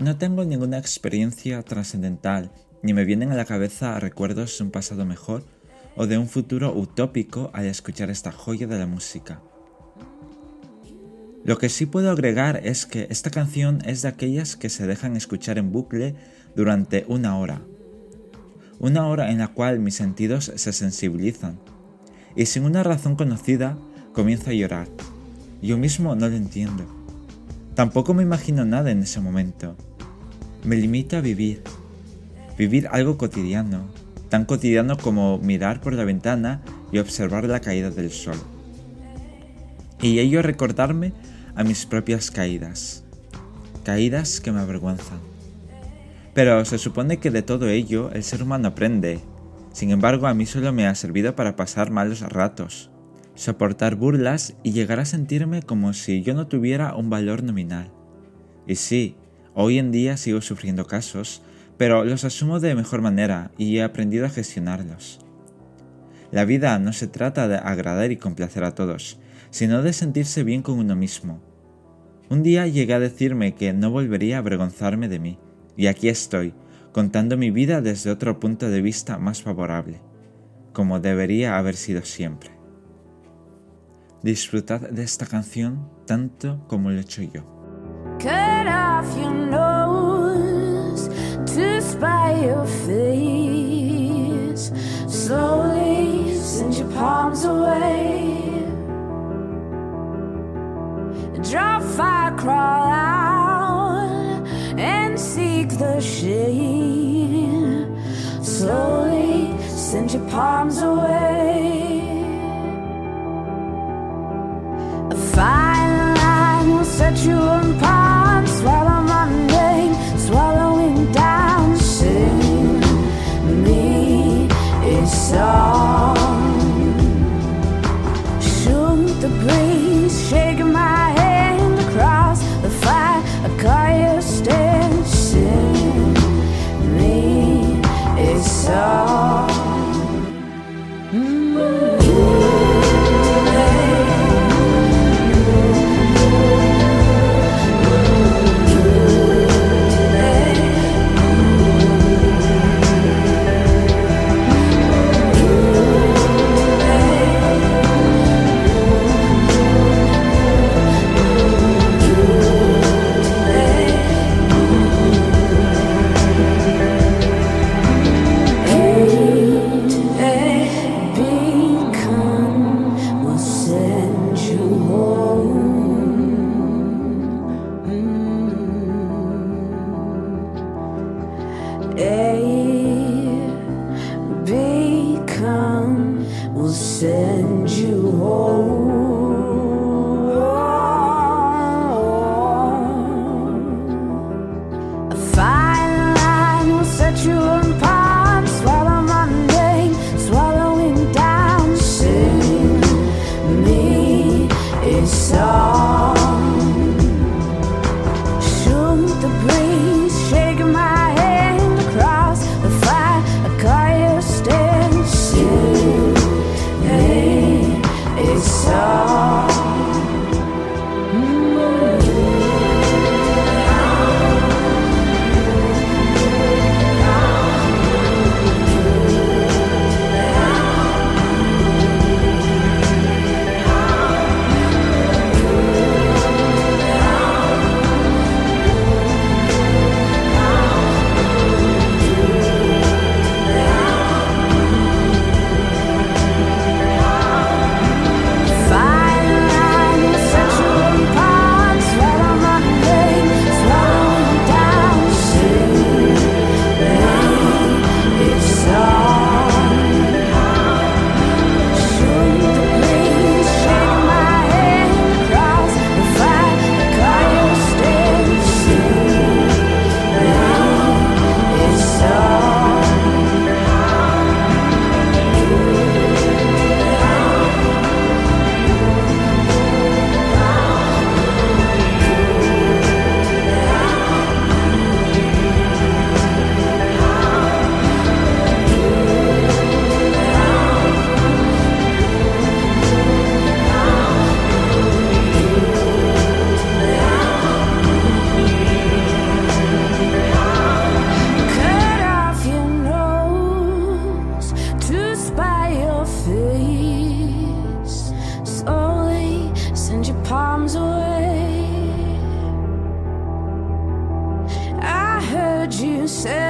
No tengo ninguna experiencia trascendental, ni me vienen a la cabeza recuerdos de un pasado mejor o de un futuro utópico al escuchar esta joya de la música. Lo que sí puedo agregar es que esta canción es de aquellas que se dejan escuchar en bucle durante una hora. Una hora en la cual mis sentidos se sensibilizan. Y sin una razón conocida, comienzo a llorar. Yo mismo no lo entiendo. Tampoco me imagino nada en ese momento me limita a vivir. Vivir algo cotidiano, tan cotidiano como mirar por la ventana y observar la caída del sol. Y ello recordarme a mis propias caídas. Caídas que me avergüenzan. Pero se supone que de todo ello el ser humano aprende. Sin embargo, a mí solo me ha servido para pasar malos ratos, soportar burlas y llegar a sentirme como si yo no tuviera un valor nominal. Y sí, Hoy en día sigo sufriendo casos, pero los asumo de mejor manera y he aprendido a gestionarlos. La vida no se trata de agradar y complacer a todos, sino de sentirse bien con uno mismo. Un día llegué a decirme que no volvería a avergonzarme de mí, y aquí estoy, contando mi vida desde otro punto de vista más favorable, como debería haber sido siempre. Disfrutad de esta canción tanto como lo he hecho yo. Palms away. Draw fire, crawl out and seek the shade. Slowly send your palms away. A fine line will set you fire. Swallow Monday, swallowing down. Sing me a song. send you home. said